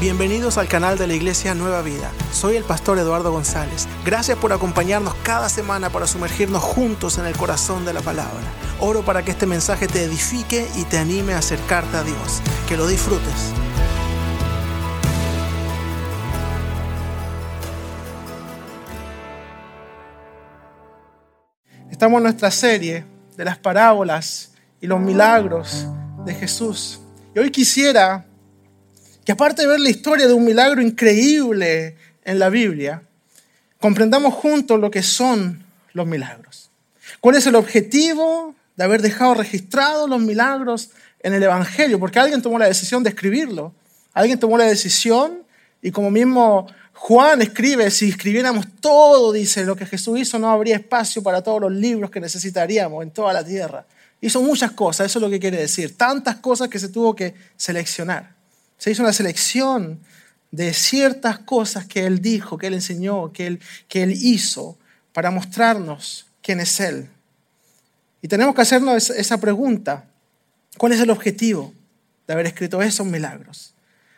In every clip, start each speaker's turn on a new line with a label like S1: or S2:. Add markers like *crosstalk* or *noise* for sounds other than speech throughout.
S1: Bienvenidos al canal de la Iglesia Nueva Vida. Soy el pastor Eduardo González. Gracias por acompañarnos cada semana para sumergirnos juntos en el corazón de la palabra. Oro para que este mensaje te edifique y te anime a acercarte a Dios. Que lo disfrutes. Estamos en nuestra serie de las parábolas y los milagros de Jesús. Y hoy quisiera que aparte de ver la historia de un milagro increíble en la Biblia, comprendamos juntos lo que son los milagros. ¿Cuál es el objetivo de haber dejado registrados los milagros en el Evangelio? Porque alguien tomó la decisión de escribirlo. Alguien tomó la decisión y como mismo Juan escribe, si escribiéramos todo, dice, lo que Jesús hizo, no habría espacio para todos los libros que necesitaríamos en toda la tierra. Hizo muchas cosas, eso es lo que quiere decir. Tantas cosas que se tuvo que seleccionar. Se hizo una selección de ciertas cosas que Él dijo, que Él enseñó, que Él, que él hizo para mostrarnos quién es Él. Y tenemos que hacernos esa pregunta. ¿Cuál es el objetivo de haber escrito esos milagros?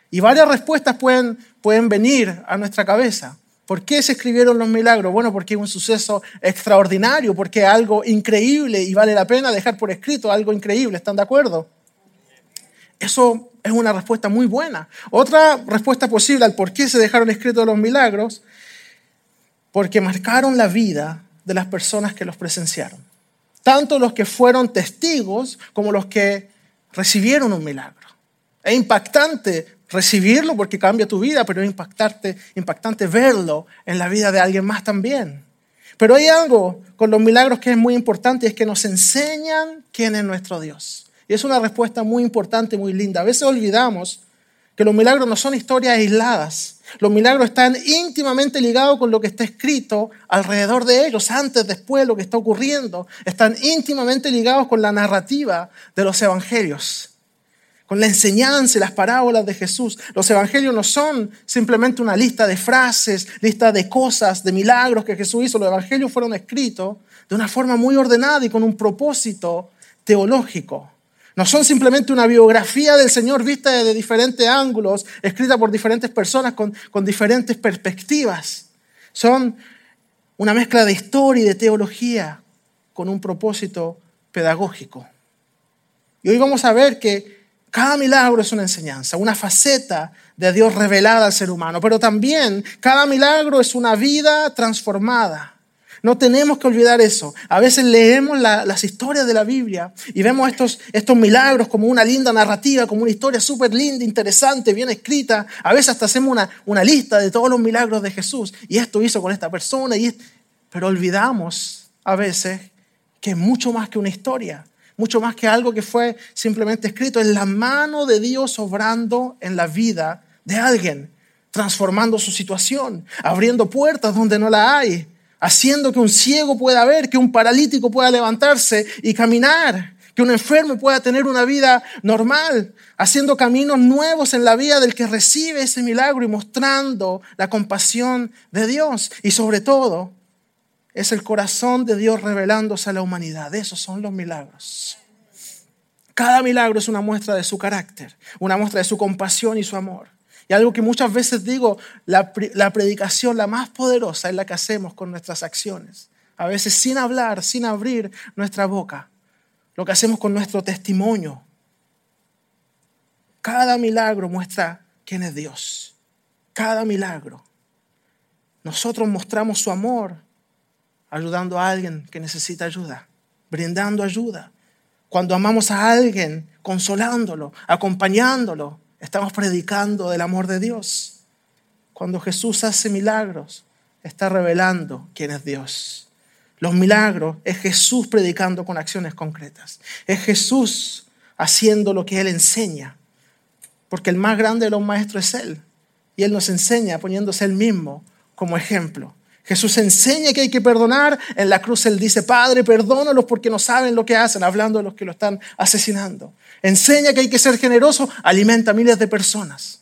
S1: Y varias respuestas pueden, pueden venir a nuestra cabeza. ¿Por qué se escribieron los milagros? Bueno, porque es un suceso extraordinario, porque es algo increíble y vale la pena dejar por escrito algo increíble. ¿Están de acuerdo? Eso es una respuesta muy buena. Otra respuesta posible al por qué se dejaron escritos los milagros, porque marcaron la vida de las personas que los presenciaron. Tanto los que fueron testigos como los que recibieron un milagro. Es impactante recibirlo porque cambia tu vida, pero es impactante, verlo en la vida de alguien más también. Pero hay algo con los milagros que es muy importante y es que nos enseñan quién es nuestro Dios. Y es una respuesta muy importante, muy linda. A veces olvidamos que los milagros no son historias aisladas. Los milagros están íntimamente ligados con lo que está escrito alrededor de ellos, antes, después, lo que está ocurriendo. Están íntimamente ligados con la narrativa de los evangelios, con la enseñanza y las parábolas de Jesús. Los evangelios no son simplemente una lista de frases, lista de cosas, de milagros que Jesús hizo. Los evangelios fueron escritos de una forma muy ordenada y con un propósito teológico. No son simplemente una biografía del Señor vista desde diferentes ángulos, escrita por diferentes personas con, con diferentes perspectivas. Son una mezcla de historia y de teología con un propósito pedagógico. Y hoy vamos a ver que cada milagro es una enseñanza, una faceta de Dios revelada al ser humano, pero también cada milagro es una vida transformada. No tenemos que olvidar eso. A veces leemos las historias de la Biblia y vemos estos, milagros como una linda narrativa, como una historia súper linda, interesante, bien escrita. A veces hasta hacemos una, una, lista de todos los milagros de Jesús. Y esto hizo con esta persona. Y Pero olvidamos a veces que es mucho más que una historia. Mucho más que algo que fue simplemente escrito. Es la mano de Dios obrando en la vida de alguien transformando su situación, abriendo puertas donde no la hay, haciendo que un ciego pueda ver, que un paralítico pueda levantarse y caminar, que un enfermo pueda tener una vida normal, haciendo caminos nuevos en la vida del que recibe ese milagro y mostrando la compasión de Dios. Y sobre todo, es el corazón de Dios revelándose a la humanidad. Esos son los milagros. Cada milagro es una muestra de su carácter, una muestra de su compasión y su amor. Y algo que muchas veces digo, la, predicación, la más poderosa, es la que hacemos con nuestras acciones. A veces sin hablar, sin abrir nuestra boca. Lo que hacemos con nuestro testimonio. Cada milagro muestra quién es Dios. Cada milagro. Nosotros mostramos su amor ayudando a alguien que necesita ayuda, brindando ayuda. Cuando amamos a alguien, consolándolo, acompañándolo, Estamos predicando del amor de Dios. Cuando Jesús hace milagros, está revelando quién es Dios. Los milagros es Jesús predicando con acciones concretas. Es Jesús haciendo lo que Él enseña. Porque el más grande de los maestros es Él. Y Él nos enseña poniéndose Él mismo como ejemplo. Jesús enseña que hay que perdonar. En la cruz Él dice, Padre, perdónalos porque no saben lo que hacen, hablando de los que lo están asesinando. Enseña que hay que ser generoso, alimenta a miles de personas.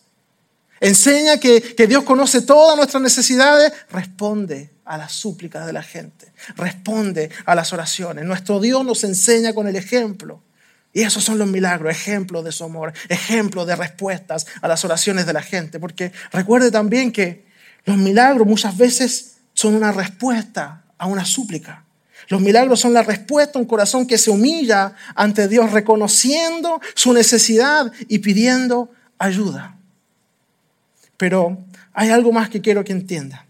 S1: Enseña que, que Dios conoce todas nuestras necesidades, responde a las súplicas de la gente, responde a las oraciones. Nuestro Dios nos enseña con el ejemplo. Y esos son los milagros, ejemplos de su amor, ejemplos de respuestas a las oraciones de la gente. Porque recuerde también que los milagros muchas veces son una respuesta a una súplica. Los milagros son la respuesta a un corazón que se humilla ante Dios, reconociendo su necesidad y pidiendo ayuda. Pero hay algo más que quiero que entienda.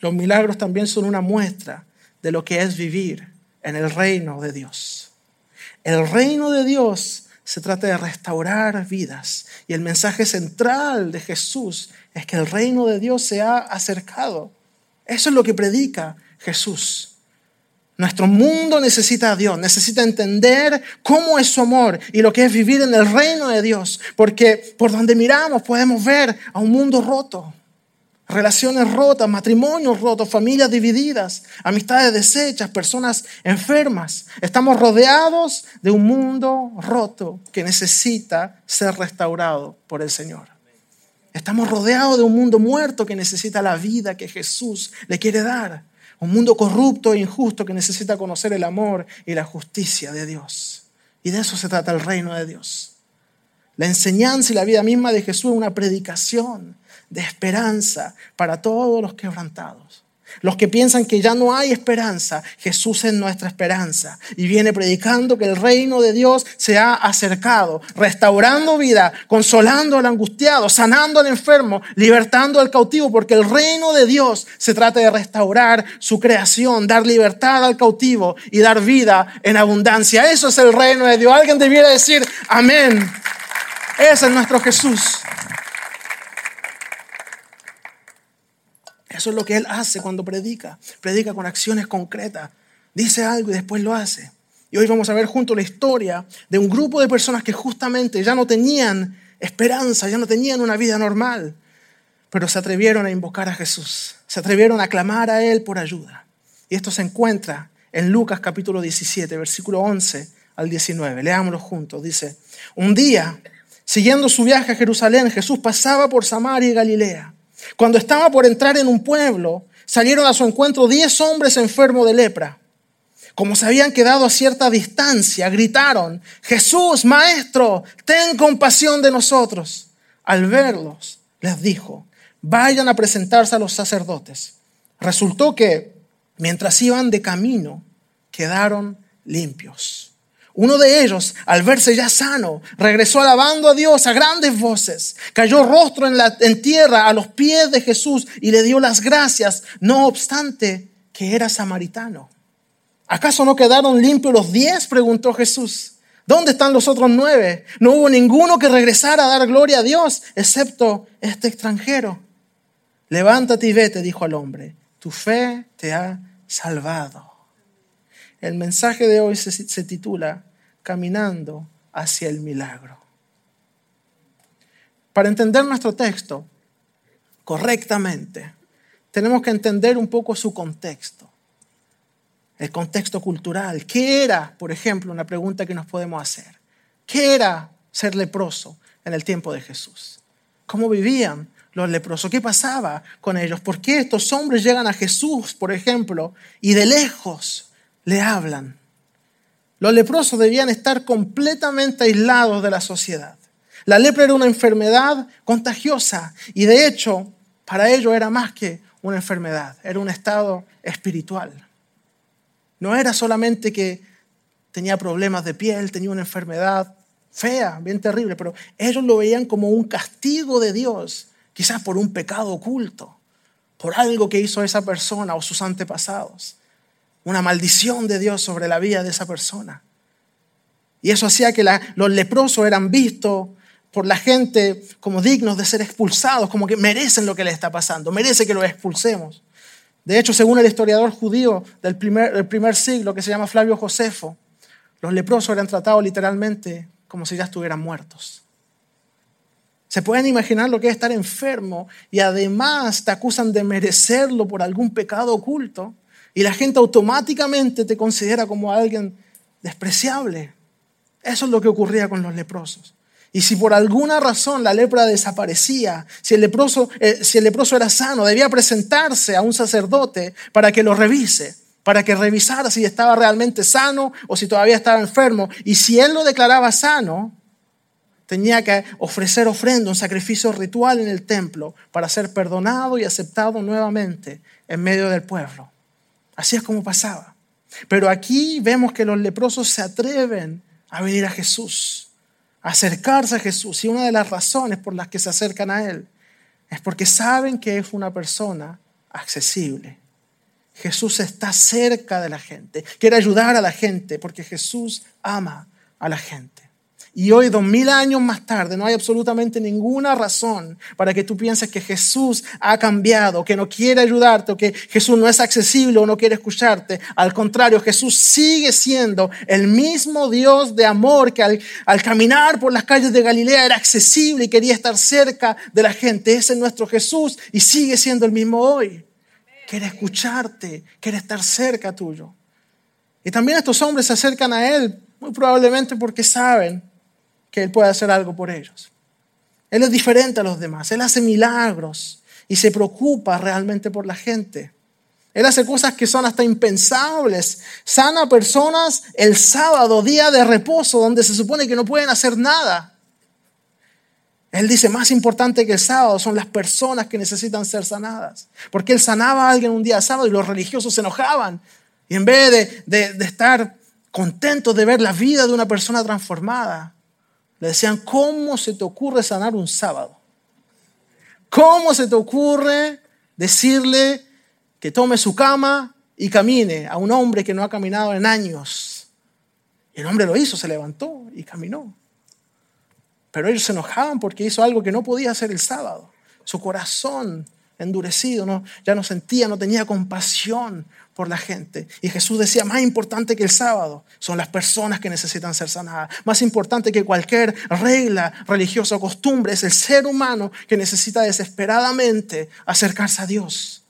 S1: Los milagros también son una muestra de lo que es vivir en el reino de Dios. El reino de Dios se trata de restaurar vidas. Y el mensaje central de Jesús es que el reino de Dios se ha acercado. Eso es lo que predica Jesús. Nuestro mundo necesita a Dios, necesita entender cómo es su amor y lo que es vivir en el reino de Dios, porque por donde miramos podemos ver a un mundo roto, relaciones rotas, matrimonios rotos, familias divididas, amistades deshechas, personas enfermas. Estamos rodeados de un mundo roto que necesita ser restaurado por el Señor. Estamos rodeados de un mundo muerto que necesita la vida que Jesús le quiere dar. Un mundo corrupto e injusto que necesita conocer el amor y la justicia de Dios. Y de eso se trata el reino de Dios. La enseñanza y la vida misma de Jesús es una predicación de esperanza para todos los quebrantados. Los que piensan que ya no hay esperanza, Jesús es nuestra esperanza y viene predicando que el reino de Dios se ha acercado, restaurando vida, consolando al angustiado, sanando al enfermo, libertando al cautivo, porque el reino de Dios se trata de restaurar su creación, dar libertad al cautivo y dar vida en abundancia. Eso es el reino de Dios. Alguien debiera decir amén. Ese es nuestro Jesús. Eso es lo que Él hace cuando predica. Predica con acciones concretas. Dice algo y después lo hace. Y hoy vamos a ver junto la historia de un grupo de personas que justamente ya no tenían esperanza, ya no tenían una vida normal, pero se atrevieron a invocar a Jesús, se atrevieron a clamar a Él por ayuda. Y esto se encuentra en Lucas capítulo 17, versículo 11 al 19. Leámoslo juntos. Dice, un día, siguiendo su viaje a Jerusalén, Jesús pasaba por Samaria y Galilea. Cuando estaba por entrar en un pueblo, salieron a su encuentro diez hombres enfermos de lepra. Como se habían quedado a cierta distancia, gritaron, Jesús, Maestro, ten compasión de nosotros. Al verlos, les dijo, vayan a presentarse a los sacerdotes. Resultó que, mientras iban de camino, quedaron limpios. Uno de ellos, al verse ya sano, regresó alabando a Dios a grandes voces, cayó rostro en, la, tierra a los pies de Jesús y le dio las gracias, no obstante que era samaritano. ¿Acaso no quedaron limpios los diez? preguntó Jesús. ¿Dónde están los otros nueve? No hubo ninguno que regresara a dar gloria a Dios, excepto este extranjero. Levántate y vete, dijo al hombre, tu fe te ha salvado. El mensaje de hoy se, titula Caminando hacia el milagro. Para entender nuestro texto correctamente, tenemos que entender un poco su contexto, el contexto cultural. ¿Qué era, por ejemplo, una pregunta que nos podemos hacer? ¿Qué era ser leproso en el tiempo de Jesús? ¿Cómo vivían los leprosos? ¿Qué pasaba con ellos? ¿Por qué estos hombres llegan a Jesús, por ejemplo, y de lejos le hablan. Los leprosos debían estar completamente aislados de la sociedad. La lepra era una enfermedad contagiosa y de hecho para ellos era más que una enfermedad, era un estado espiritual. No era solamente que tenía problemas de piel, tenía una enfermedad fea, bien terrible, pero ellos lo veían como un castigo de Dios, quizás por un pecado oculto, por algo que hizo esa persona o sus antepasados una maldición de Dios sobre la vida de esa persona. Y eso hacía que los leprosos eran vistos por la gente como dignos de ser expulsados, como que merecen lo que les está pasando, merece que los expulsemos. De hecho, según el historiador judío del primer, del primer siglo, que se llama Flavio Josefo, los leprosos eran tratados literalmente como si ya estuvieran muertos. ¿Se pueden imaginar lo que es estar enfermo y además te acusan de merecerlo por algún pecado oculto? Y la gente automáticamente te considera como alguien despreciable. Eso es lo que ocurría con los leprosos. Y si por alguna razón la lepra desaparecía, si el, leproso, eh, si el leproso era sano, debía presentarse a un sacerdote para que lo revise. para que revisara si estaba realmente sano o si todavía estaba enfermo. Y si él lo declaraba sano, tenía que ofrecer ofrenda, un sacrificio ritual en el templo para ser perdonado y aceptado nuevamente en medio del pueblo. Así es como pasaba. Pero aquí vemos que los leprosos se atreven a venir a Jesús, a acercarse a Jesús. Y una de las razones por las que se acercan a Él es porque saben que es una persona accesible. Jesús está cerca de la gente, quiere ayudar a la gente porque Jesús ama a la gente. Y hoy, dos mil años más tarde, no hay absolutamente ninguna razón para que tú pienses que Jesús ha cambiado, que no quiere ayudarte, que Jesús no es accesible o no quiere escucharte. Al contrario, Jesús sigue siendo el mismo Dios de amor que al, al caminar por las calles de Galilea era accesible y quería estar cerca de la gente. Ese es nuestro Jesús y sigue siendo el mismo hoy. Quiere escucharte, quiere estar cerca tuyo. Y también estos hombres se acercan a Él, muy probablemente porque saben que Él puede hacer algo por ellos. Él es diferente a los demás. Él hace milagros y se preocupa realmente por la gente. Él hace cosas que son hasta impensables. Sana personas el sábado, día de reposo, donde se supone que no pueden hacer nada. Él dice, más importante que el sábado son las personas que necesitan ser sanadas. Porque él sanaba a alguien un día sábado y los religiosos se enojaban. Y en vez de, de, de estar contentos de ver la vida de una persona transformada, le decían, ¿cómo se te ocurre sanar un sábado? ¿Cómo se te ocurre decirle que tome su cama y camine a un hombre que no ha caminado en años? Y el hombre lo hizo, se levantó y caminó. Pero ellos se enojaban porque hizo algo que no podía hacer el sábado. Su corazón endurecido, ya no sentía, no tenía compasión por la gente. Y Jesús decía, más importante que el sábado son las personas que necesitan ser sanadas. Más importante que cualquier regla religiosa o costumbre es el ser humano que necesita desesperadamente acercarse a Dios.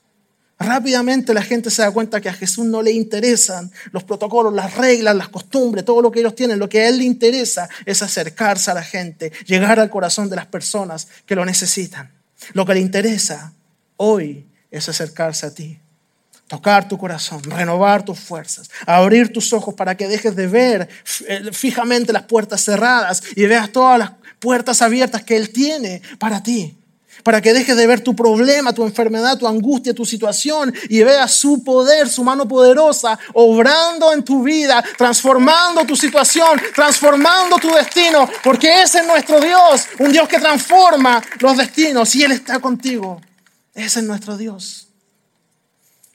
S1: Rápidamente la gente se da cuenta que a Jesús no le interesan los protocolos, las reglas, las costumbres, todo lo que ellos tienen. Lo que a Él le interesa es acercarse a la gente, llegar al corazón de las personas que lo necesitan. Lo que le interesa hoy es acercarse a ti tocar tu corazón, renovar tus fuerzas, abrir tus ojos para que dejes de ver eh, fijamente las puertas cerradas y veas todas las puertas abiertas que Él tiene para ti. Para que dejes de ver tu problema, tu enfermedad, tu angustia, tu situación y veas su poder, su mano poderosa, obrando en tu vida, transformando tu situación, transformando tu destino, porque ese es nuestro Dios, un Dios que transforma los destinos y Él está contigo. Ese es nuestro Dios.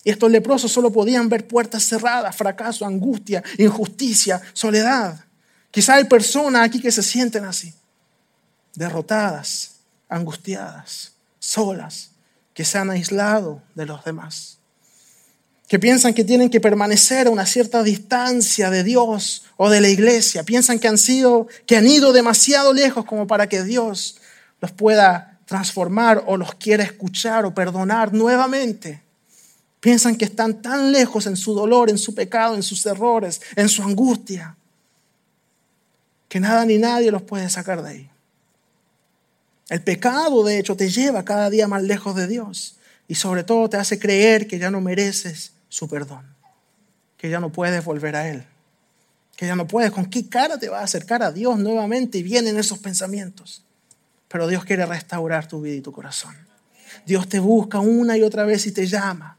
S1: Y estos leprosos solo podían ver puertas cerradas, fracaso, angustia, injusticia, soledad. Quizá hay personas aquí que se sienten así, derrotadas, angustiadas, solas, que se han aislado de los demás, que piensan que tienen que permanecer a una cierta distancia de Dios o de la iglesia, piensan que han sido, que han ido demasiado lejos como para que Dios los pueda transformar o los quiera escuchar o perdonar nuevamente. Piensan que están tan lejos en su dolor, en su pecado, en sus errores, en su angustia, que nada ni nadie los puede sacar de ahí. El pecado, de hecho, te lleva cada día más lejos de Dios y sobre todo te hace creer que ya no mereces su perdón, que ya no puedes volver a Él, que ya no puedes. ¿Con qué cara te vas a acercar a Dios nuevamente? Y vienen esos pensamientos. Pero Dios quiere restaurar tu vida y tu corazón. Dios te busca una y otra vez y te llama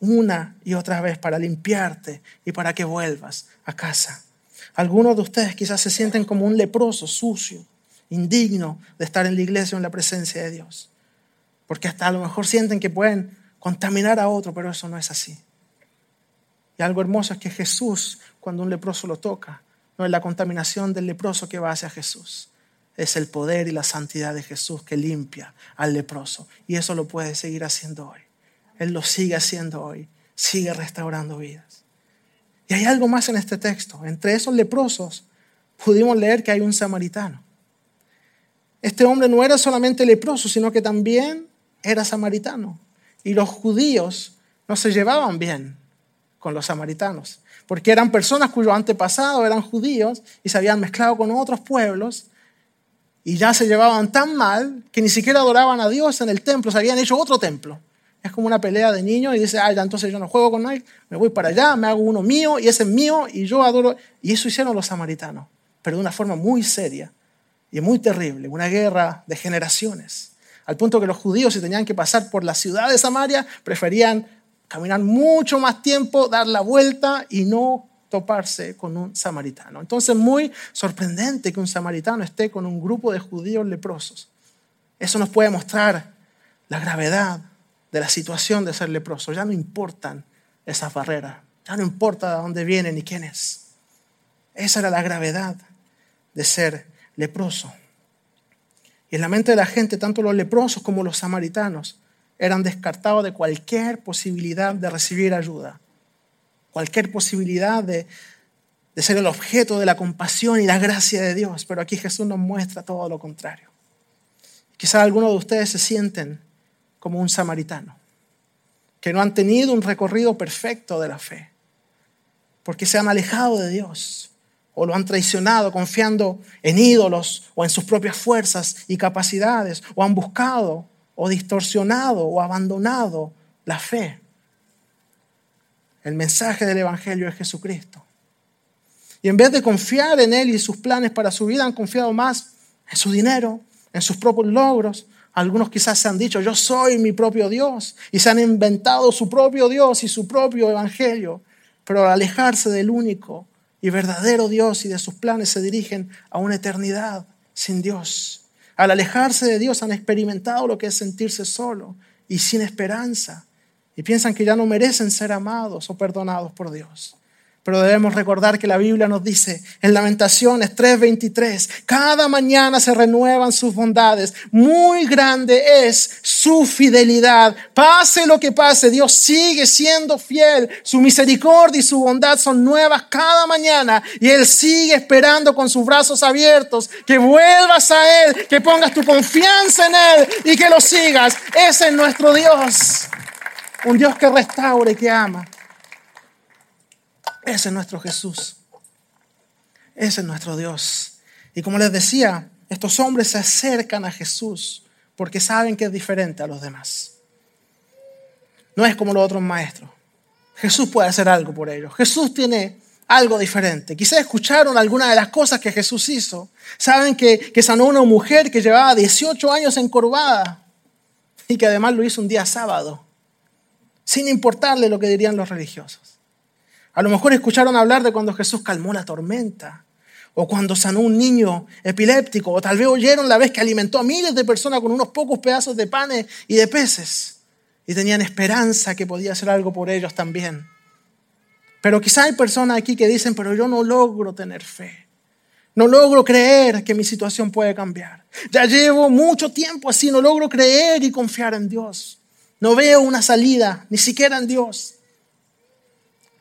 S1: una y otra vez para limpiarte y para que vuelvas a casa. Algunos de ustedes quizás se sienten como un leproso, sucio, indigno de estar en la iglesia o en la presencia de Dios. Porque hasta a lo mejor sienten que pueden contaminar a otro, pero eso no es así. Y algo hermoso es que Jesús, cuando un leproso lo toca, no es la contaminación del leproso que va hacia Jesús. Es el poder y la santidad de Jesús que limpia al leproso. Y eso lo puede seguir haciendo hoy. Él lo sigue haciendo hoy, sigue restaurando vidas. Y hay algo más en este texto. Entre esos leprosos pudimos leer que hay un samaritano. Este hombre no era solamente leproso, sino que también era samaritano. Y los judíos no se llevaban bien con los samaritanos, porque eran personas cuyos antepasados eran judíos y se habían mezclado con otros pueblos y ya se llevaban tan mal que ni siquiera adoraban a Dios en el templo, se habían hecho otro templo Es como una pelea de niños y dice, ah, ya entonces yo no juego con nadie, me voy para allá, me hago uno mío y ese es mío y yo adoro. Y eso hicieron los samaritanos, pero de una forma muy seria y muy terrible, una guerra de generaciones. Al punto que los judíos, si tenían que pasar por la ciudad de Samaria, preferían caminar mucho más tiempo, dar la vuelta y no toparse con un samaritano. Entonces, muy sorprendente que un samaritano esté con un grupo de judíos leprosos. Eso nos puede mostrar la gravedad de la situación de ser leproso. Ya no importan esas barreras, ya no importa de dónde viene ni quién es. Esa era la gravedad de ser leproso. Y en la mente de la gente, tanto los leprosos como los samaritanos eran descartados de cualquier posibilidad de recibir ayuda, cualquier posibilidad de, de ser el objeto de la compasión y la gracia de Dios. Pero aquí Jesús nos muestra todo lo contrario. Quizá algunos de ustedes se sienten como un samaritano, que no han tenido un recorrido perfecto de la fe, porque se han alejado de Dios o lo han traicionado confiando en ídolos o en sus propias fuerzas y capacidades, o han buscado o distorsionado o abandonado la fe. El mensaje del Evangelio es Jesucristo. Y en vez de confiar en Él y sus planes para su vida, han confiado más en su dinero, en sus propios logros. Algunos quizás se han dicho, yo soy mi propio Dios. Y se han inventado su propio Dios y su propio Evangelio. Pero al alejarse del único y verdadero Dios y de sus planes se dirigen a una eternidad sin Dios. Al alejarse de Dios han experimentado lo que es sentirse solo y sin esperanza y piensan que ya no merecen ser amados o perdonados por Dios. Pero debemos recordar que la Biblia nos dice en Lamentaciones 3:23, cada mañana se renuevan sus bondades, muy grande es su fidelidad. Pase lo que pase, Dios sigue siendo fiel, su misericordia y su bondad son nuevas cada mañana y Él sigue esperando con sus brazos abiertos que vuelvas a Él, que pongas tu confianza en Él y que lo sigas. Ese es nuestro Dios, un Dios que restaura y que ama. Ese es nuestro Jesús. Ese es nuestro Dios. Y como les decía, estos hombres se acercan a Jesús porque saben que es diferente a los demás. No es como los otros maestros. Jesús puede hacer algo por ellos. Jesús tiene algo diferente. Quizás escucharon algunas de las cosas que Jesús hizo. Saben que, que sanó a una mujer que llevaba 18 años encorvada y que además lo hizo un día sábado, sin importarle lo que dirían los religiosos. A lo mejor escucharon hablar de cuando Jesús calmó la tormenta, o cuando sanó un niño epiléptico, o tal vez oyeron la vez que alimentó a miles de personas con unos pocos pedazos de panes y de peces, y tenían esperanza que podía hacer algo por ellos también. Pero quizá hay personas aquí que dicen, pero yo no logro tener fe. No logro creer que mi situación puede cambiar. Ya llevo mucho tiempo así, no logro creer y confiar en Dios. No veo una salida, ni siquiera en Dios.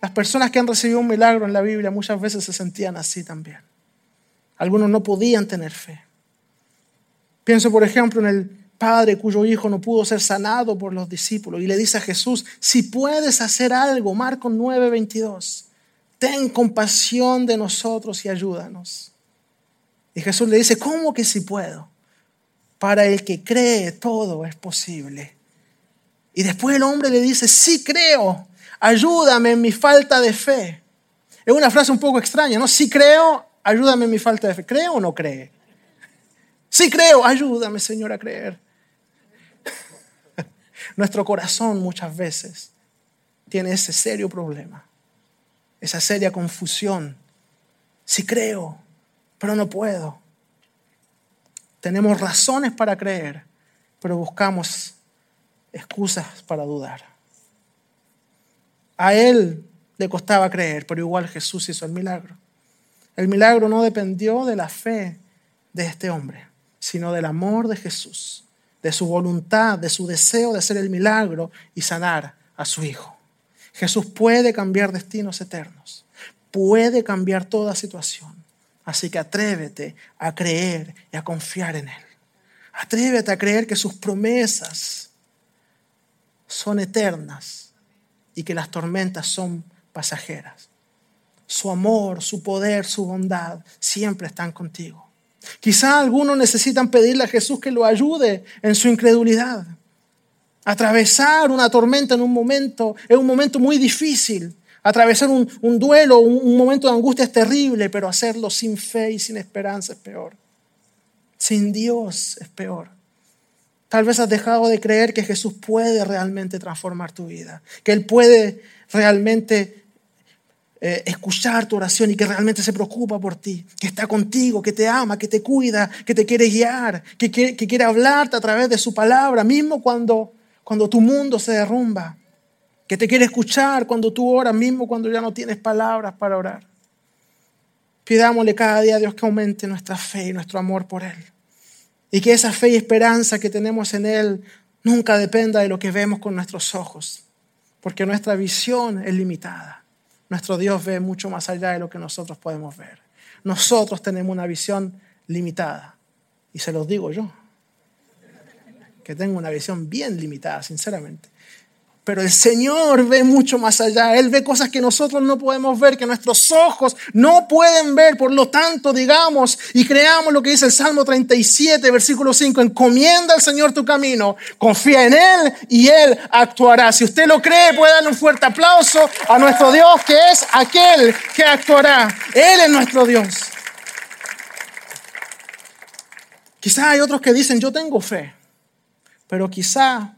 S1: Las personas que han recibido un milagro en la Biblia muchas veces se sentían así también. Algunos no podían tener fe. Pienso, por ejemplo, en el padre cuyo hijo no pudo ser sanado por los discípulos y le dice a Jesús, si puedes hacer algo, Marcos 9:22, ten compasión de nosotros y ayúdanos. Y Jesús le dice, ¿cómo que si puedo? Para el que cree todo es posible. Y después el hombre le dice, sí creo, ayúdame en mi falta de fe. Es una frase un poco extraña, ¿no? Si creo, ayúdame en mi falta de fe. ¿Cree o no cree? Si creo, ayúdame, Señor, a creer. *laughs* Nuestro corazón muchas veces tiene ese serio problema, esa seria confusión. Si creo, pero no puedo. Tenemos razones para creer, pero buscamos excusas para dudar. A él le costaba creer, pero igual Jesús hizo el milagro. El milagro no dependió de la fe de este hombre, sino del amor de Jesús, de su voluntad, de su deseo de hacer el milagro y sanar a su hijo. Jesús puede cambiar destinos eternos, puede cambiar toda situación. Así que atrévete a creer y a confiar en Él. Atrévete a creer que sus promesas son eternas y que las tormentas son pasajeras. Su amor, su poder, su bondad siempre están contigo. Quizá algunos necesitan pedirle a Jesús que lo ayude en su incredulidad. Atravesar una tormenta en un momento es un momento muy difícil. Atravesar un, duelo, un momento de angustia es terrible, pero hacerlo sin fe y sin esperanza es peor. Sin Dios es peor. Tal vez has dejado de creer que Jesús puede realmente transformar tu vida, que Él puede realmente eh, escuchar tu oración y que realmente se preocupa por ti, que está contigo, que te ama, que te cuida, que te quiere guiar, que quiere, que quiere hablarte a través de su palabra, mismo cuando, cuando tu mundo se derrumba, que te quiere escuchar cuando tú oras, mismo cuando ya no tienes palabras para orar. Pidámosle cada día a Dios que aumente nuestra fe y nuestro amor por Él. Y que esa fe y esperanza que tenemos en Él nunca dependa de lo que vemos con nuestros ojos, porque nuestra visión es limitada. Nuestro Dios ve mucho más allá de lo que nosotros podemos ver. Nosotros tenemos una visión limitada. Y se los digo yo, que tengo una visión bien limitada, sinceramente. Pero el Señor ve mucho más allá. Él ve cosas que nosotros no podemos ver, que nuestros ojos no pueden ver. Por lo tanto, digamos y creamos lo que dice el Salmo 37, versículo 5. Encomienda al Señor tu camino, confía en Él y Él actuará. Si usted lo cree, puede darle un fuerte aplauso a nuestro Dios, que es aquel que actuará. Él es nuestro Dios. Quizá hay otros que dicen, yo tengo fe, pero quizá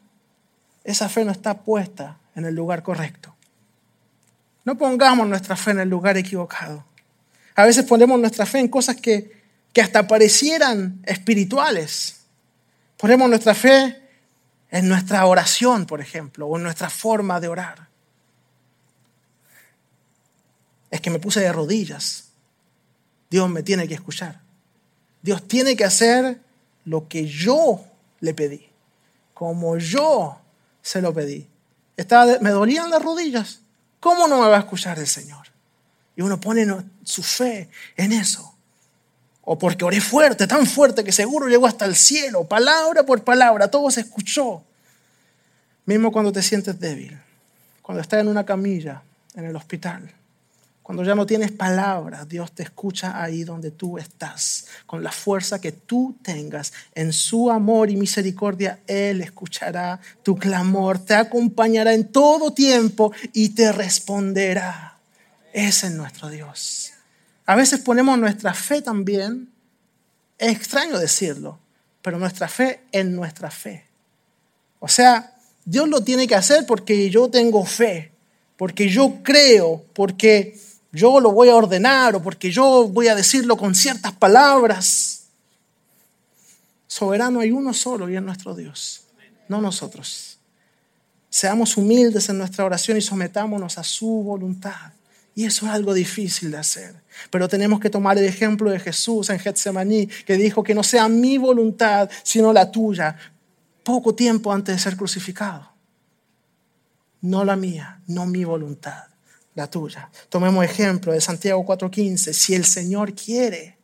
S1: esa fe no está puesta en el lugar correcto. No pongamos nuestra fe en el lugar equivocado. A veces ponemos nuestra fe en cosas que, que hasta parecieran espirituales. Ponemos nuestra fe en nuestra oración, por ejemplo, o en nuestra forma de orar. Es que me puse de rodillas. Dios me tiene que escuchar. Dios tiene que hacer lo que yo le pedí, como yo se lo pedí. Estaba, me dolían las rodillas. ¿Cómo no me va a escuchar el Señor? Y uno pone su fe en eso. O porque oré fuerte, tan fuerte que seguro llegó hasta el cielo, palabra por palabra, todo se escuchó. Mismo cuando te sientes débil, cuando estás en una camilla, en el hospital, cuando ya no tienes palabras, Dios te escucha ahí donde tú estás, con la fuerza que tú tengas. En su amor y misericordia, Él escuchará tu clamor, te acompañará en todo tiempo y te responderá. Ese es nuestro Dios. A veces ponemos nuestra fe también, es extraño decirlo, pero nuestra fe en nuestra fe. O sea, Dios lo tiene que hacer porque yo tengo fe, porque yo creo, porque yo lo voy a ordenar o porque yo voy a decirlo con ciertas palabras. Soberano hay uno solo y es nuestro Dios, no nosotros. Seamos humildes en nuestra oración y sometámonos a su voluntad. Y eso es algo difícil de hacer. Pero tenemos que tomar el ejemplo de Jesús en Getsemaní, que dijo que no sea mi voluntad, sino la tuya, poco tiempo antes de ser crucificado. No la mía, no mi voluntad la tuya. Tomemos ejemplo de Santiago 4:15. Si el Señor quiere,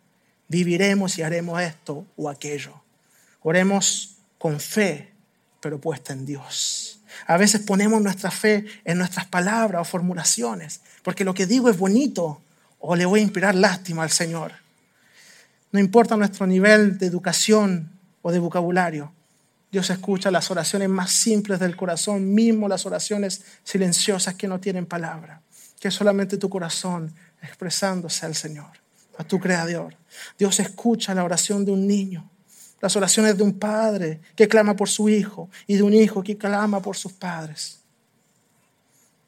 S1: viviremos y haremos esto o aquello. Oremos con fe, pero puesta en Dios. A veces ponemos nuestra fe en nuestras palabras o formulaciones, porque lo que digo es bonito o le voy a inspirar lástima al Señor. No importa nuestro nivel de educación o de vocabulario, Dios escucha las oraciones más simples del corazón, mismo las oraciones silenciosas que no tienen palabra que es solamente tu corazón expresándose al Señor, a tu Creador. Dios escucha la oración de un niño, las oraciones de un padre que clama por su hijo y de un hijo que clama por sus padres.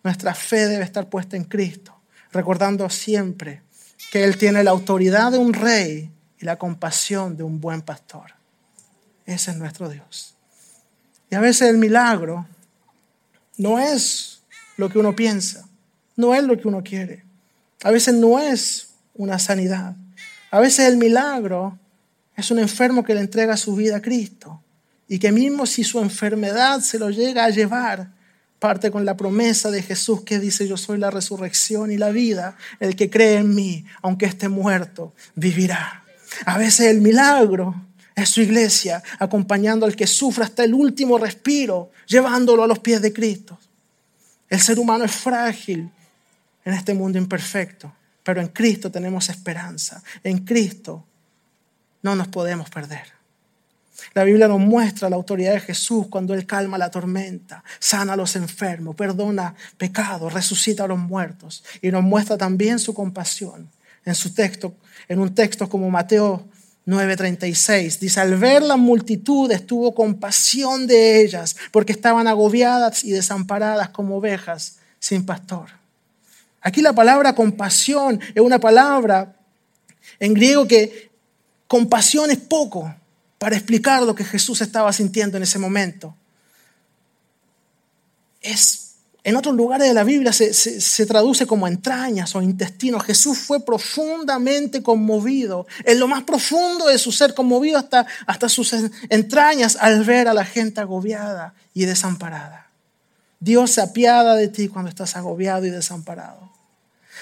S1: Nuestra fe debe estar puesta en Cristo, recordando siempre que Él tiene la autoridad de un rey y la compasión de un buen pastor. Ese es nuestro Dios. Y a veces el milagro no es lo que uno piensa no es lo que uno quiere. A veces no es una sanidad. A veces el milagro es un enfermo que le entrega su vida a Cristo y que mismo si su enfermedad se lo llega a llevar, parte con la promesa de Jesús que dice, yo soy la resurrección y la vida, el que cree en mí, aunque esté muerto, vivirá. A veces el milagro es su iglesia acompañando al que sufra hasta el último respiro, llevándolo a los pies de Cristo. El ser humano es frágil en este mundo imperfecto, pero en Cristo tenemos esperanza. En Cristo no nos podemos perder. La Biblia nos muestra la autoridad de Jesús cuando Él calma la tormenta, sana a los enfermos, perdona pecados, resucita a los muertos y nos muestra también su compasión en su texto, en un texto como Mateo 9:36. Dice, al ver la multitud tuvo compasión de ellas porque estaban agobiadas y desamparadas como ovejas sin pastor. Aquí la palabra compasión es una palabra en griego que compasión es poco para explicar lo que Jesús estaba sintiendo en ese momento. Es en otros lugares de la Biblia se, traduce como entrañas o intestinos. Jesús fue profundamente conmovido, en lo más profundo de su ser, conmovido hasta, hasta sus entrañas al ver a la gente agobiada y desamparada. Dios se apiada de ti cuando estás agobiado y desamparado.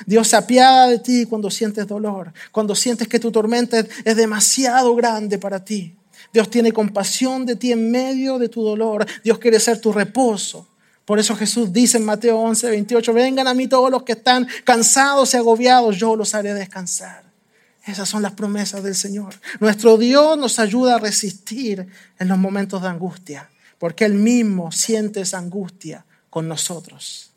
S1: Dios se apiada de ti cuando sientes dolor, cuando sientes que tu tormenta es demasiado grande para ti. Dios tiene compasión de ti en medio de tu dolor. Dios quiere ser tu reposo. Por eso Jesús dice en Mateo 11, 28, vengan a mí todos los que están cansados y agobiados, yo los haré descansar. Esas son las promesas del Señor. Nuestro Dios nos ayuda a resistir en los momentos de angustia, porque Él mismo siente esa angustia con nosotros.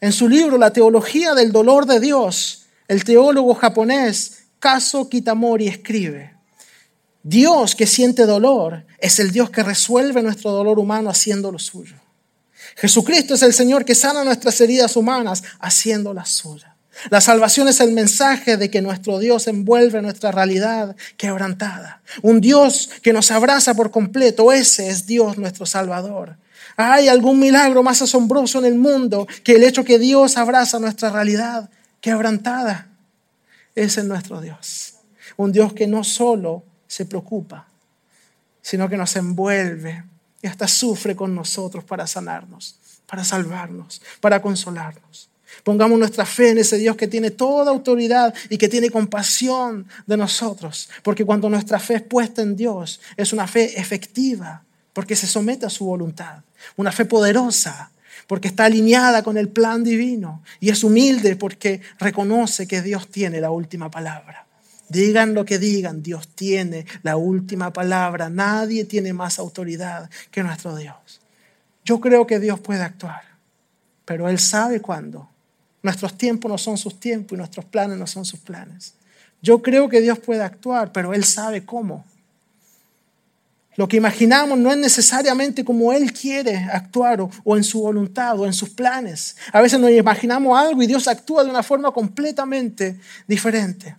S1: En su libro La teología del dolor de Dios, el teólogo japonés Kazo Kitamori escribe, Dios que siente dolor es el Dios que resuelve nuestro dolor humano haciendo lo suyo. Jesucristo es el Señor que sana nuestras heridas humanas haciendo las suyas. La salvación es el mensaje de que nuestro Dios envuelve nuestra realidad quebrantada. Un Dios que nos abraza por completo. Ese es Dios nuestro Salvador. ¿Hay algún milagro más asombroso en el mundo que el hecho que Dios abraza nuestra realidad quebrantada? Ese es nuestro Dios. Un Dios que no solo se preocupa, sino que nos envuelve y hasta sufre con nosotros para sanarnos, para salvarnos, para consolarnos. Pongamos nuestra fe en ese Dios que tiene toda autoridad y que tiene compasión de nosotros. Porque cuando nuestra fe es puesta en Dios, es una fe efectiva, porque se somete a su voluntad. Una fe poderosa, porque está alineada con el plan divino. Y es humilde porque reconoce que Dios tiene la última palabra. Digan lo que digan, Dios tiene la última palabra. Nadie tiene más autoridad que nuestro Dios. Yo creo que Dios puede actuar, pero Él sabe cuándo. Nuestros tiempos no son sus tiempos y nuestros planes no son sus planes. Yo creo que Dios puede actuar, pero Él sabe cómo. Lo que imaginamos no es necesariamente como Él quiere actuar o, en su voluntad o en sus planes. A veces nos imaginamos algo y Dios actúa de una forma completamente diferente.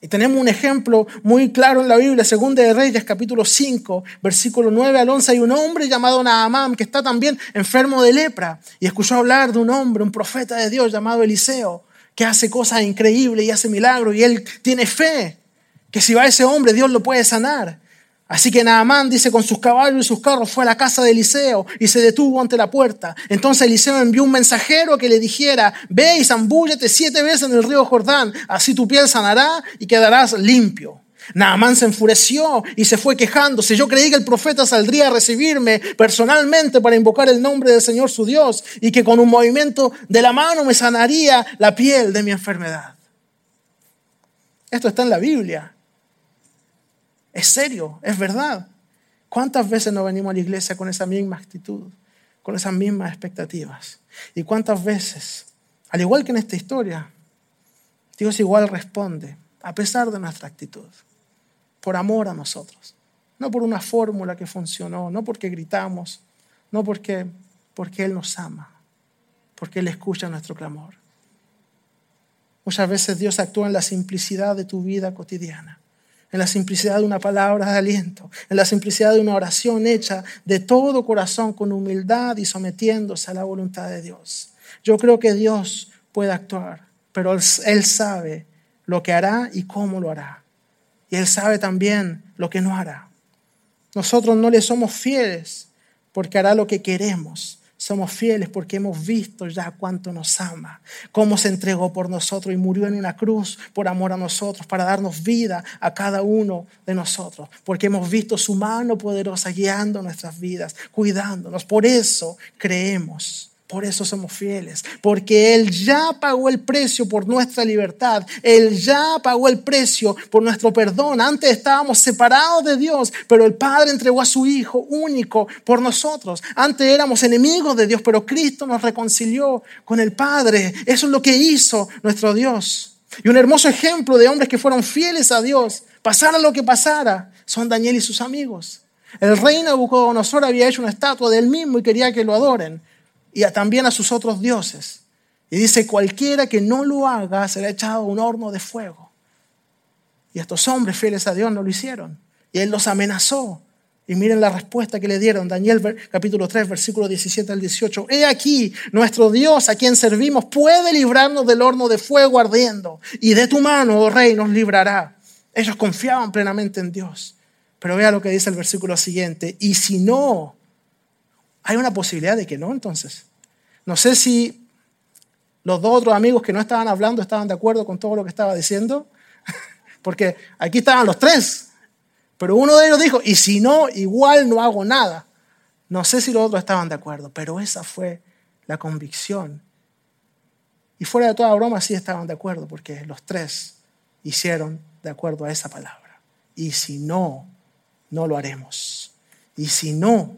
S1: Y tenemos un ejemplo muy claro en la Biblia, Segunda de Reyes, capítulo 5, versículo 9 al 11. Hay un hombre llamado Naamán que está también enfermo de lepra y escuchó hablar de un hombre, un profeta de Dios llamado Eliseo, que hace cosas increíbles y hace milagros y él tiene fe que si va ese hombre Dios lo puede sanar. Así que Naamán dice con sus caballos y sus carros fue a la casa de Eliseo y se detuvo ante la puerta. Entonces Eliseo envió un mensajero que le dijera, ve y zambúllete siete veces en el río Jordán, así tu piel sanará y quedarás limpio. Naamán se enfureció y se fue quejándose. Yo creí que el profeta saldría a recibirme personalmente para invocar el nombre del Señor su Dios y que con un movimiento de la mano me sanaría la piel de mi enfermedad. Esto está en la Biblia. Es serio, es verdad. ¿Cuántas veces no venimos a la iglesia con esa misma actitud, con esas mismas expectativas? ¿Y cuántas veces, al igual que en esta historia, Dios igual responde, a pesar de nuestra actitud, por amor a nosotros? No por una fórmula que funcionó, no porque gritamos, no porque, porque Él nos ama, porque Él escucha nuestro clamor. Muchas veces Dios actúa en la simplicidad de tu vida cotidiana en la simplicidad de una palabra de aliento, en la simplicidad de una oración hecha de todo corazón, con humildad y sometiéndose a la voluntad de Dios. Yo creo que Dios puede actuar, pero Él sabe lo que hará y cómo lo hará. Y Él sabe también lo que no hará. Nosotros no le somos fieles porque hará lo que queremos, somos fieles porque hemos visto ya cuánto nos ama, cómo se entregó por nosotros y murió en una cruz por amor a nosotros, para darnos vida a cada uno de nosotros, porque hemos visto su mano poderosa guiando nuestras vidas, cuidándonos. Por eso creemos Por eso somos fieles, porque Él ya pagó el precio por nuestra libertad, Él ya pagó el precio por nuestro perdón. Antes estábamos separados de Dios, pero el Padre entregó a su Hijo único por nosotros. Antes éramos enemigos de Dios, pero Cristo nos reconcilió con el Padre. Eso es lo que hizo nuestro Dios. Y un hermoso ejemplo de hombres que fueron fieles a Dios, pasara lo que pasara, son Daniel y sus amigos. El rey Nabucodonosor había hecho una estatua de él mismo y quería que lo adoren y también a sus otros dioses. Y dice, cualquiera que no lo haga será echado a un horno de fuego. Y estos hombres fieles a Dios no lo hicieron. Y él los amenazó. Y miren la respuesta que le dieron. Daniel capítulo 3, versículo 17 al 18. He aquí, nuestro Dios a quien servimos puede librarnos del horno de fuego ardiendo. Y de tu mano, oh rey, nos librará. Ellos confiaban plenamente en Dios. Pero vea lo que dice el versículo siguiente. Y si no, hay una posibilidad de que no, entonces. No sé si los dos otros amigos que no estaban hablando estaban de acuerdo con todo lo que estaba diciendo, *laughs* porque aquí estaban los tres, pero uno de ellos dijo, y si no, igual no hago nada. No sé si los otros estaban de acuerdo, pero esa fue la convicción. Y fuera de toda broma sí estaban de acuerdo, porque los tres hicieron de acuerdo a esa palabra. Y si no, no lo haremos. Y si no,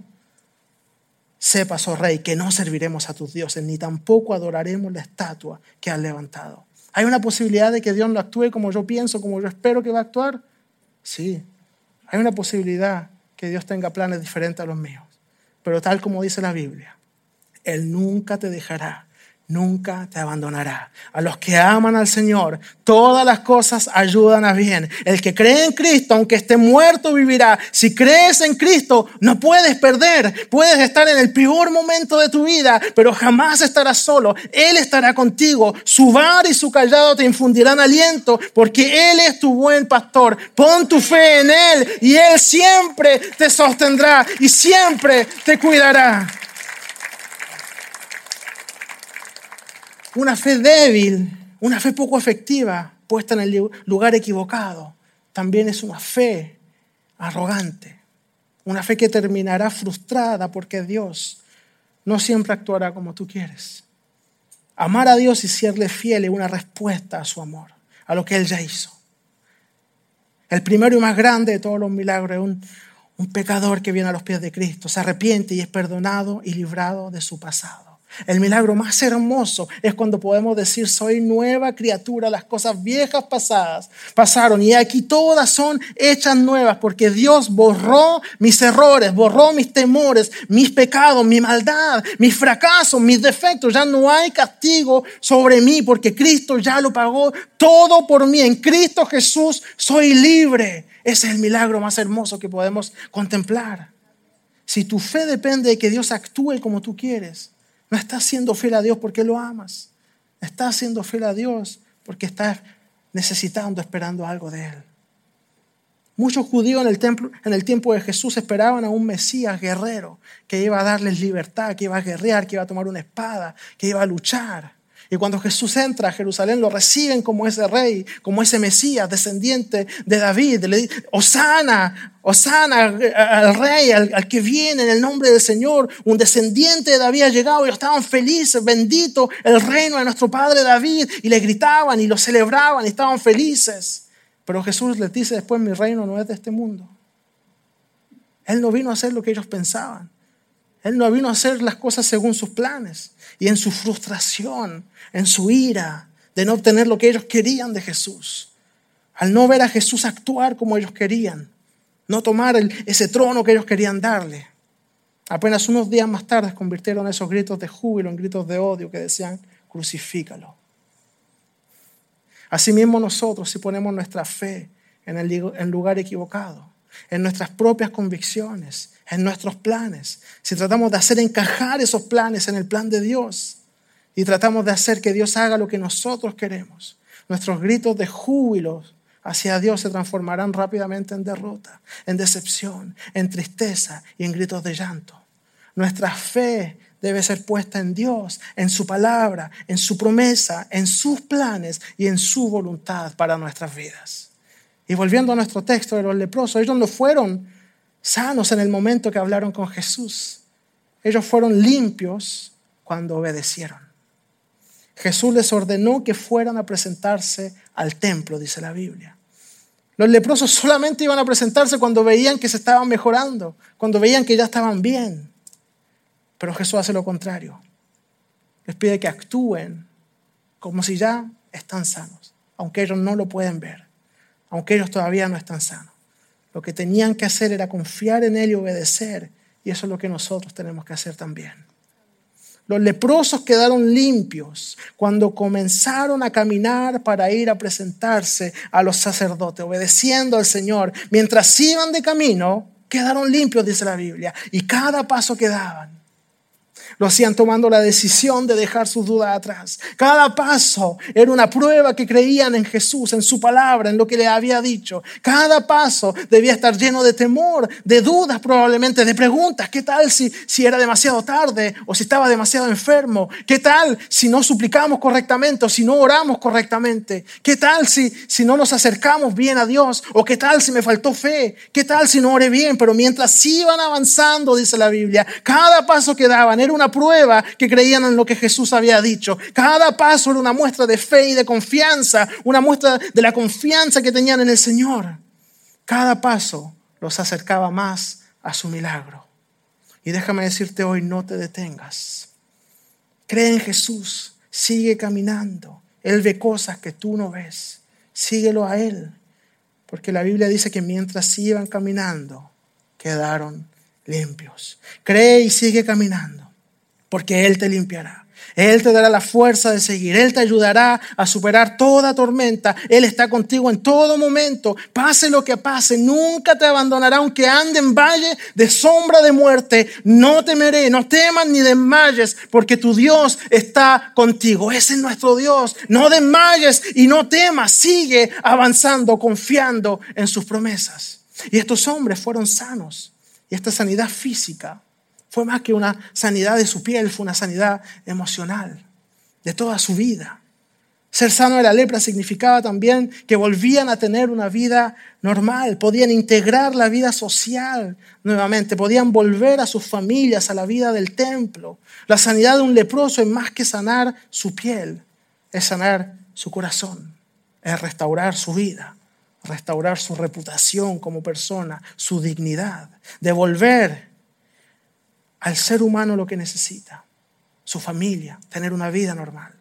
S1: Sepas, oh rey, que no serviremos a tus dioses, ni tampoco adoraremos la estatua que has levantado. ¿Hay una posibilidad de que Dios no actúe como yo pienso, como yo espero que va a actuar? Sí, hay una posibilidad que Dios tenga planes diferentes a los míos. Pero tal como dice la Biblia, Él nunca te dejará nunca te abandonará. A los que aman al Señor, todas las cosas ayudan a bien. El que cree en Cristo, aunque esté muerto, vivirá. Si crees en Cristo, no puedes perder. Puedes estar en el peor momento de tu vida, pero jamás estarás solo. Él estará contigo. Su bar y su callado te infundirán aliento, porque Él es tu buen pastor. Pon tu fe en Él y Él siempre te sostendrá y siempre te cuidará. Una fe débil, una fe poco efectiva, puesta en el lugar equivocado, también es una fe arrogante, una fe que terminará frustrada porque Dios no siempre actuará como tú quieres. Amar a Dios y serle fiel es una respuesta a su amor, a lo que Él ya hizo. El primero y más grande de todos los milagros es un, un pecador que viene a los pies de Cristo, se arrepiente y es perdonado y librado de su pasado. El milagro más hermoso es cuando podemos decir, soy nueva criatura, las cosas viejas pasadas pasaron y aquí todas son hechas nuevas porque Dios borró mis errores, borró mis temores, mis pecados, mi maldad, mis fracasos, mis defectos. Ya no hay castigo sobre mí porque Cristo ya lo pagó todo por mí. En Cristo Jesús soy libre. Ese es el milagro más hermoso que podemos contemplar. Si tu fe depende de que Dios actúe como tú quieres, no estás siendo fiel a Dios porque lo amas. Estás siendo fiel a Dios porque estás necesitando, esperando algo de Él. Muchos judíos en el, templo, en el tiempo de Jesús esperaban a un Mesías guerrero que iba a darles libertad, que iba a guerrear, que iba a tomar una espada, que iba a luchar. Y cuando Jesús entra a Jerusalén, lo reciben como ese rey, como ese Mesías, descendiente de David. Le dicen, Osana, Osana al rey, al, que viene en el nombre del Señor. Un descendiente de David ha llegado y estaban felices. Bendito el reino de nuestro padre David. Y le gritaban y lo celebraban y estaban felices. Pero Jesús les dice después, mi reino no es de este mundo. Él no vino a hacer lo que ellos pensaban. Él no vino a hacer las cosas según sus planes. Y en su frustración, en su ira de no obtener lo que ellos querían de Jesús, al no ver a Jesús actuar como ellos querían, no tomar ese trono que ellos querían darle, apenas unos días más tarde convirtieron esos gritos de júbilo en gritos de odio que decían, crucifícalo. Asimismo nosotros, si ponemos nuestra fe en el lugar equivocado, en nuestras propias convicciones, en nuestros planes, si tratamos de hacer encajar esos planes en el plan de Dios y tratamos de hacer que Dios haga lo que nosotros queremos, nuestros gritos de júbilo hacia Dios se transformarán rápidamente en derrota, en decepción, en tristeza y en gritos de llanto. Nuestra fe debe ser puesta en Dios, en su palabra, en su promesa, en sus planes y en su voluntad para nuestras vidas. Y volviendo a nuestro texto de los leprosos, ellos no fueron sanos en el momento que hablaron con Jesús. Ellos fueron limpios cuando obedecieron. Jesús les ordenó que fueran a presentarse al templo, dice la Biblia. Los leprosos solamente iban a presentarse cuando veían que se estaban mejorando, cuando veían que ya estaban bien. Pero Jesús hace lo contrario. Les pide que actúen como si ya están sanos, aunque ellos no lo pueden ver, aunque ellos todavía no están sanos. Lo que tenían que hacer era confiar en Él y obedecer, y eso es lo que nosotros tenemos que hacer también. Los leprosos quedaron limpios cuando comenzaron a caminar para ir a presentarse a los sacerdotes, obedeciendo al Señor. Mientras iban de camino, quedaron limpios, dice la Biblia, y cada paso que daban lo hacían tomando la decisión de dejar sus dudas atrás. Cada paso era una prueba que creían en Jesús, en su palabra, en lo que le había dicho. Cada paso debía estar lleno de temor, de dudas probablemente, de preguntas. ¿Qué tal si, si era demasiado tarde o si estaba demasiado enfermo? ¿Qué tal si no suplicamos correctamente o si no oramos correctamente? ¿Qué tal si, si no nos acercamos bien a Dios? ¿O qué tal si me faltó fe? ¿Qué tal si no oré bien? Pero mientras iban avanzando, dice la Biblia, cada paso que daban era una prueba que creían en lo que Jesús había dicho. Cada paso era una muestra de fe y de confianza, una muestra de la confianza que tenían en el Señor. Cada paso los acercaba más a su milagro. Y déjame decirte hoy, no te detengas. Cree en Jesús, sigue caminando. Él ve cosas que tú no ves. Síguelo a Él. Porque la Biblia dice que mientras iban caminando, quedaron limpios. Cree y sigue caminando porque Él te limpiará. Él te dará la fuerza de seguir. Él te ayudará a superar toda tormenta. Él está contigo en todo momento. Pase lo que pase, nunca te abandonará aunque ande en valle de sombra de muerte. No temeré, no temas ni desmayes, porque tu Dios está contigo. Ese es nuestro Dios. No desmayes y no temas. Sigue avanzando, confiando en sus promesas. Y estos hombres fueron sanos. Y esta sanidad física fue más que una sanidad de su piel, fue una sanidad emocional de toda su vida. Ser sano de la lepra significaba también que volvían a tener una vida normal, podían integrar la vida social nuevamente, podían volver a sus familias, a la vida del templo. La sanidad de un leproso es más que sanar su piel, es sanar su corazón, es restaurar su vida, restaurar su reputación como persona, su dignidad, devolver al ser humano lo que necesita, su familia, tener una vida normal.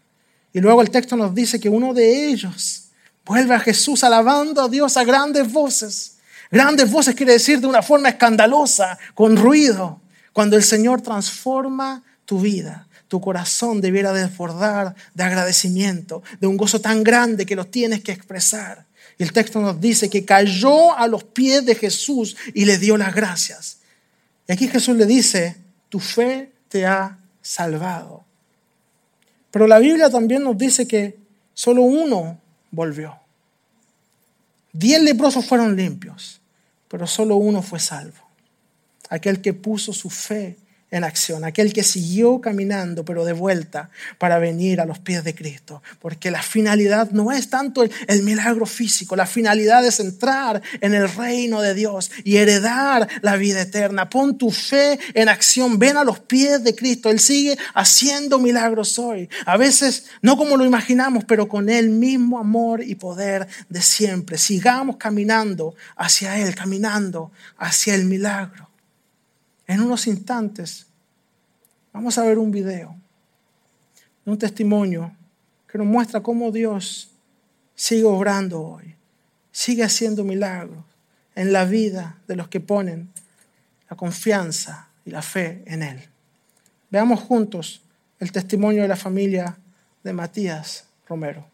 S1: Y luego el texto nos dice que uno de ellos vuelve a Jesús alabando a Dios a grandes voces. Grandes voces quiere decir de una forma escandalosa, con ruido. Cuando el Señor transforma tu vida, tu corazón debiera desbordar de agradecimiento, de un gozo tan grande que lo tienes que expresar. Y el texto nos dice que cayó a los pies de Jesús y le dio las gracias. Y aquí Jesús le dice, tu fe te ha salvado. Pero la Biblia también nos dice que solo uno volvió. Diez leprosos fueron limpios, pero solo uno fue salvo. Aquel que puso su fe en acción, aquel que siguió caminando pero de vuelta para venir a los pies de Cristo. Porque la finalidad no es tanto el, milagro físico, la finalidad es entrar en el reino de Dios y heredar la vida eterna. Pon tu fe en acción, ven a los pies de Cristo. Él sigue haciendo milagros hoy. A veces no como lo imaginamos, pero con el mismo amor y poder de siempre. Sigamos caminando hacia Él, caminando hacia el milagro. En unos instantes vamos a ver un video, un testimonio que nos muestra cómo Dios sigue obrando hoy, sigue haciendo milagros en la vida de los que ponen la confianza y la fe en Él. Veamos juntos el testimonio de la familia de Matías Romero.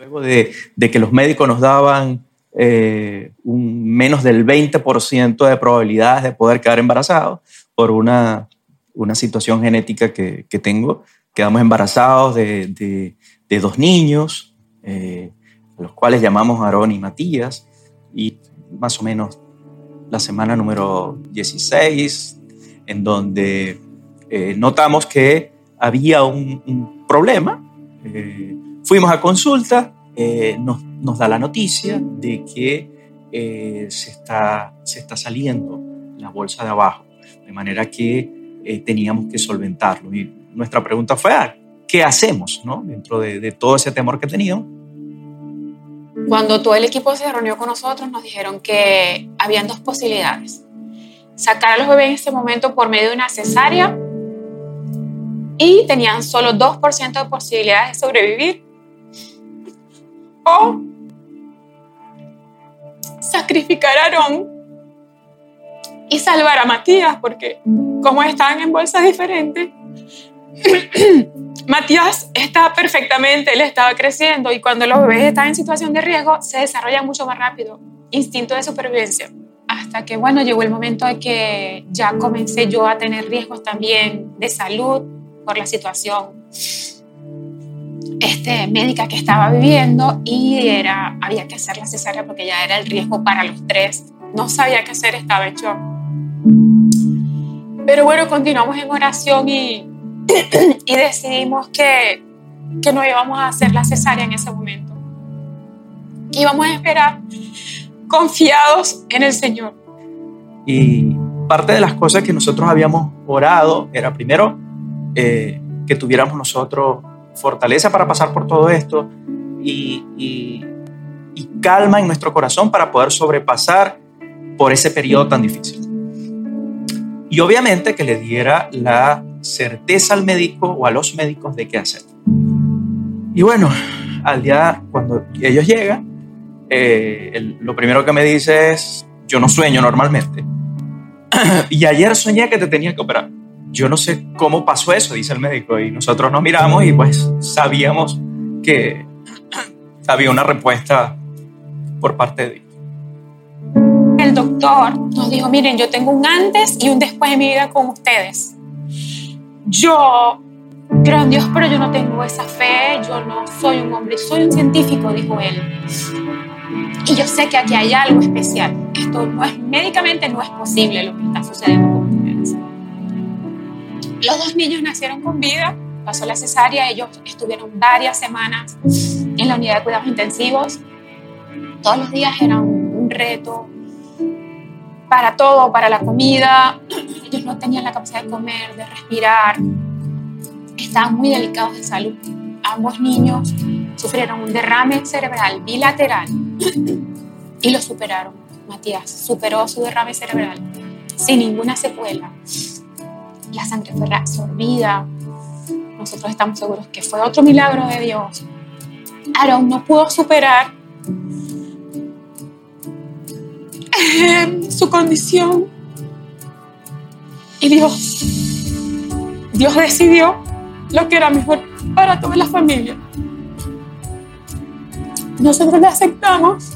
S2: Luego de, de que los médicos nos daban eh, un menos del 20% de probabilidades de poder quedar embarazado por una, una situación genética que, que, tengo. Quedamos embarazados de, de, dos niños, eh, a los cuales llamamos Aarón y Matías, y más o menos la semana número 16, en donde eh, notamos que había un, un problema. fuimos a consulta, nos nos da la noticia de que eh, se, está, se está saliendo la bolsa de abajo. De manera que eh, teníamos que solventarlo. Y nuestra pregunta fue, ah, ¿qué hacemos ¿no? dentro de, de todo ese temor que teníamos?
S3: Cuando todo el equipo se reunió con nosotros, nos dijeron que habían dos posibilidades. Sacar a los bebés en ese momento por medio de una cesárea y tenían solo 2% de posibilidades de sobrevivir. O sacrificar a Aarón y salvar a Matías, porque como estaban en bolsas diferentes, *clears throat* Matías estaba perfectamente, él estaba creciendo y cuando los bebés están en situación de riesgo se desarrolla mucho más rápido, instinto de supervivencia. Hasta que, bueno, llegó el momento de que ya comencé yo a tener riesgos también de salud por la situación este, médica que estaba viviendo y era, había que hacer la cesárea porque ya era el riesgo para los tres. No sabía qué hacer, estaba hecho. Pero bueno, continuamos en oración y *clears throat* y decidimos que, que no íbamos a hacer la cesárea en ese momento. Íbamos a esperar confiados en el Señor.
S2: Y parte de las cosas que nosotros habíamos orado era primero eh, que tuviéramos nosotros fortaleza para pasar por todo esto y, y, y calma en nuestro corazón para poder sobrepasar por ese periodo tan difícil. Y obviamente que le diera la certeza al médico o a los médicos de qué hacer. Y bueno, al día cuando ellos llegan, eh, lo primero que me dice es, yo no sueño normalmente. *clears throat* y ayer soñé que te tenía que operar. Yo no sé cómo pasó eso, dice el médico. Y nosotros nos miramos y pues sabíamos que *clears throat* había una respuesta por parte de Dios.
S3: El doctor nos dijo, miren, yo tengo un antes y un después de mi vida con ustedes yo creo en Dios, pero yo no tengo esa fe, yo no soy un hombre, soy un científico, dijo él. Y yo sé que aquí hay algo especial. Esto no es médicamente no es posible lo que está sucediendo. Los dos niños nacieron con vida, pasó la cesárea, ellos estuvieron varias semanas en la unidad de cuidados intensivos. Todos los días era un reto, para todo, para la comida. Ellos no tenían la capacidad de comer, de respirar. Estaban muy delicados de salud. Ambos niños sufrieron un derrame cerebral bilateral y lo superaron. Matías superó su derrame cerebral sin ninguna secuela. La sangre fue reabsorbida. Nosotros estamos seguros que fue otro milagro de Dios. Aaron no pudo superar su condición. Y Dios, Dios decidió lo que era mejor para toda la familia. Nosotros le aceptamos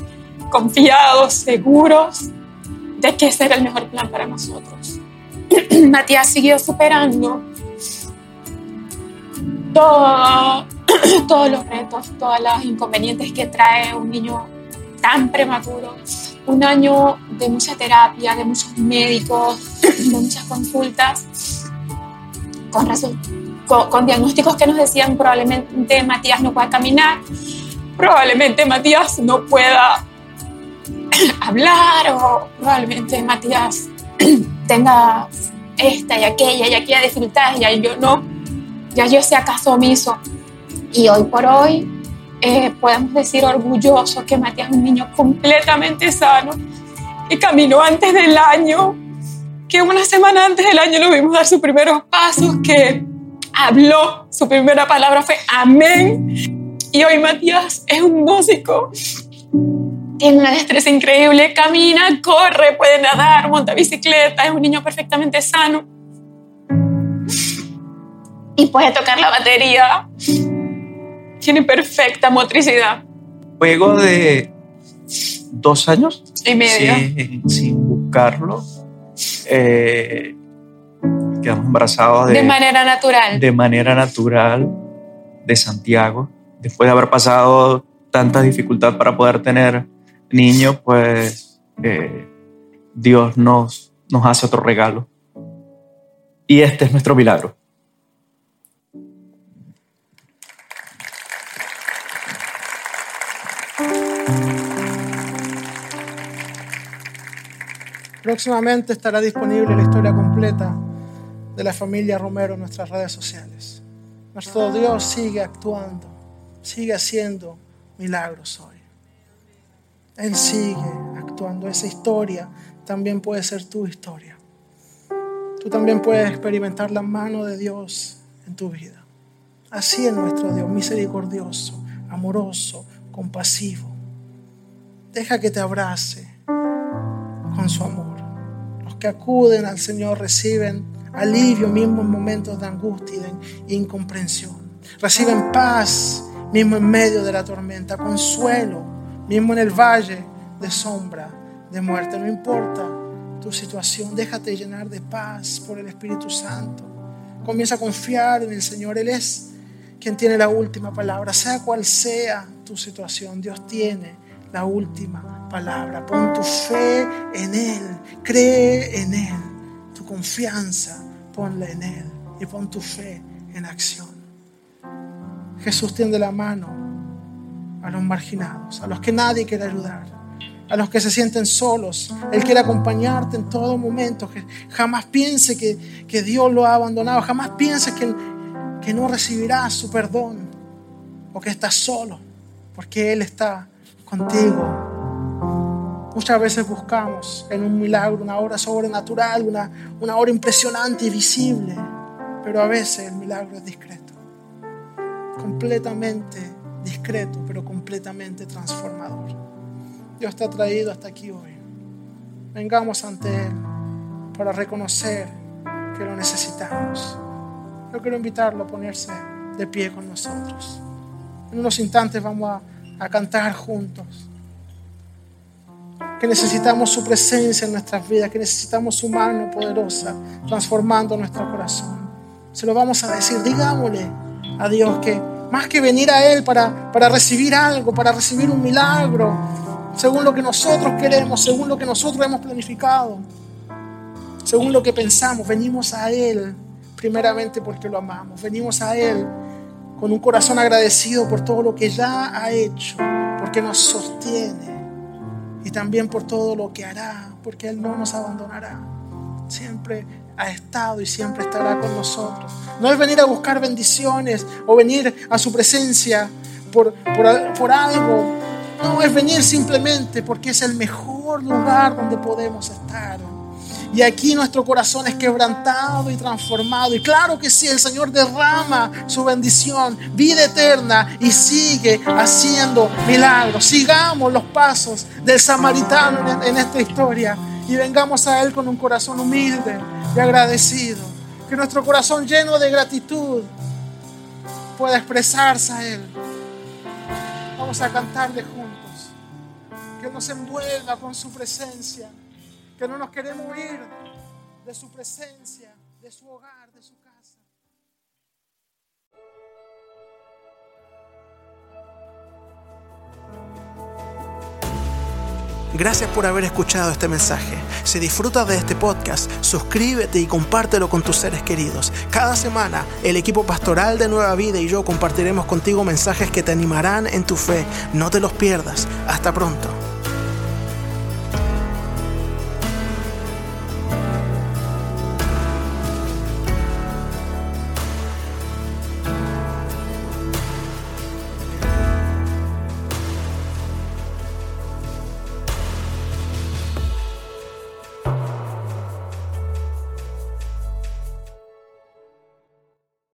S3: confiados, seguros de que ese era el mejor plan para nosotros. *clears throat* Matías siguió superando todo, *clears throat* todos los retos, todos los inconvenientes que trae un niño tan prematuro. Un año de mucha terapia, de muchos médicos, de muchas consultas, con, con, diagnósticos que nos decían probablemente Matías no pueda caminar, probablemente Matías no pueda *clears throat* hablar o probablemente Matías tenga esta y aquella y aquella dificultades y yo no, ya yo sea caso omiso. Y hoy por hoy eh, podemos decir orgulloso que Matías es un niño completamente sano y caminó antes del año, que una semana antes del año lo vimos dar sus primeros pasos, que habló, su primera palabra fue amén. Y hoy Matías es un músico, tiene una destreza increíble, camina, corre, puede nadar, monta bicicleta, es un niño perfectamente sano. Y puede tocar la batería tiene perfecta motricidad.
S2: Juego de dos años.
S3: Y medio.
S2: sin buscarlo. Eh, quedamos embarazados
S3: de, de manera natural.
S2: De manera natural de Santiago. Después de haber pasado tanta dificultad para poder tener niños, pues eh, Dios nos, nos hace otro regalo. Y este es nuestro milagro.
S1: Próximamente estará disponible la historia completa de la familia Romero en nuestras redes sociales. Nuestro Dios sigue actuando, sigue haciendo milagros hoy. Él sigue actuando. Esa historia también puede ser tu historia. Tú también puedes experimentar la mano de Dios en tu vida. Así es nuestro Dios, misericordioso, amoroso, compasivo. Deja que te abrace con su amor. Los que acuden al Señor reciben alivio mismo en momentos de angustia y de incomprensión. Reciben paz mismo en medio de la tormenta, consuelo mismo en el valle de sombra de muerte. No importa tu situación, déjate llenar de paz por el Espíritu Santo. Comienza a confiar en el Señor. Él es quien tiene la última palabra, sea cual sea tu situación. Dios tiene la última palabra. Pon tu fe en Él, cree en Él, tu confianza, ponla en Él y pon tu fe en acción. Jesús tiende la mano a los marginados, a los que nadie quiere ayudar, a los que se sienten solos. Él quiere acompañarte en todo momento. Jamás piense que, que Dios lo ha abandonado, jamás piense que, que no recibirás su perdón o que estás solo, porque Él está contigo. Muchas veces buscamos en un milagro, una obra sobrenatural, una, una obra impresionante y visible, pero a veces el milagro es discreto, completamente discreto, pero completamente transformador. Dios te ha traído hasta aquí hoy. Vengamos ante Él para reconocer que lo necesitamos. Yo quiero invitarlo a ponerse de pie con nosotros. En unos instantes vamos a a cantar juntos. Que necesitamos su presencia en nuestras vidas, que necesitamos su mano poderosa transformando nuestro corazón. Se lo vamos a decir, digámosle a Dios que más que venir a Él para, para recibir algo, para recibir un milagro, según lo que nosotros queremos, según lo que nosotros hemos planificado, según lo que pensamos, venimos a Él primeramente porque lo amamos, venimos a Él con un corazón agradecido por todo lo que ya ha hecho, porque nos sostiene y también por todo lo que hará, porque Él no nos abandonará. Siempre ha estado y siempre estará con nosotros. No es venir a buscar bendiciones o venir a su presencia por, por, por algo. No, es venir simplemente porque es el mejor lugar donde podemos estar. Y aquí nuestro corazón es quebrantado y transformado. Y claro que sí, el Señor derrama su bendición, vida eterna y sigue haciendo milagros. Sigamos los pasos del samaritano en, esta historia y vengamos a Él con un corazón humilde y agradecido. Que nuestro corazón lleno de gratitud pueda expresarse a Él. Vamos a cantarle juntos. Que nos envuelva con su presencia que no nos queremos ir de su presencia, de su hogar, de su casa. Gracias por haber escuchado este mensaje. Si disfrutas de este podcast, suscríbete y compártelo con tus seres queridos. Cada semana, el equipo pastoral de Nueva Vida y yo compartiremos contigo mensajes que te animarán en tu fe. No te los pierdas. Hasta pronto.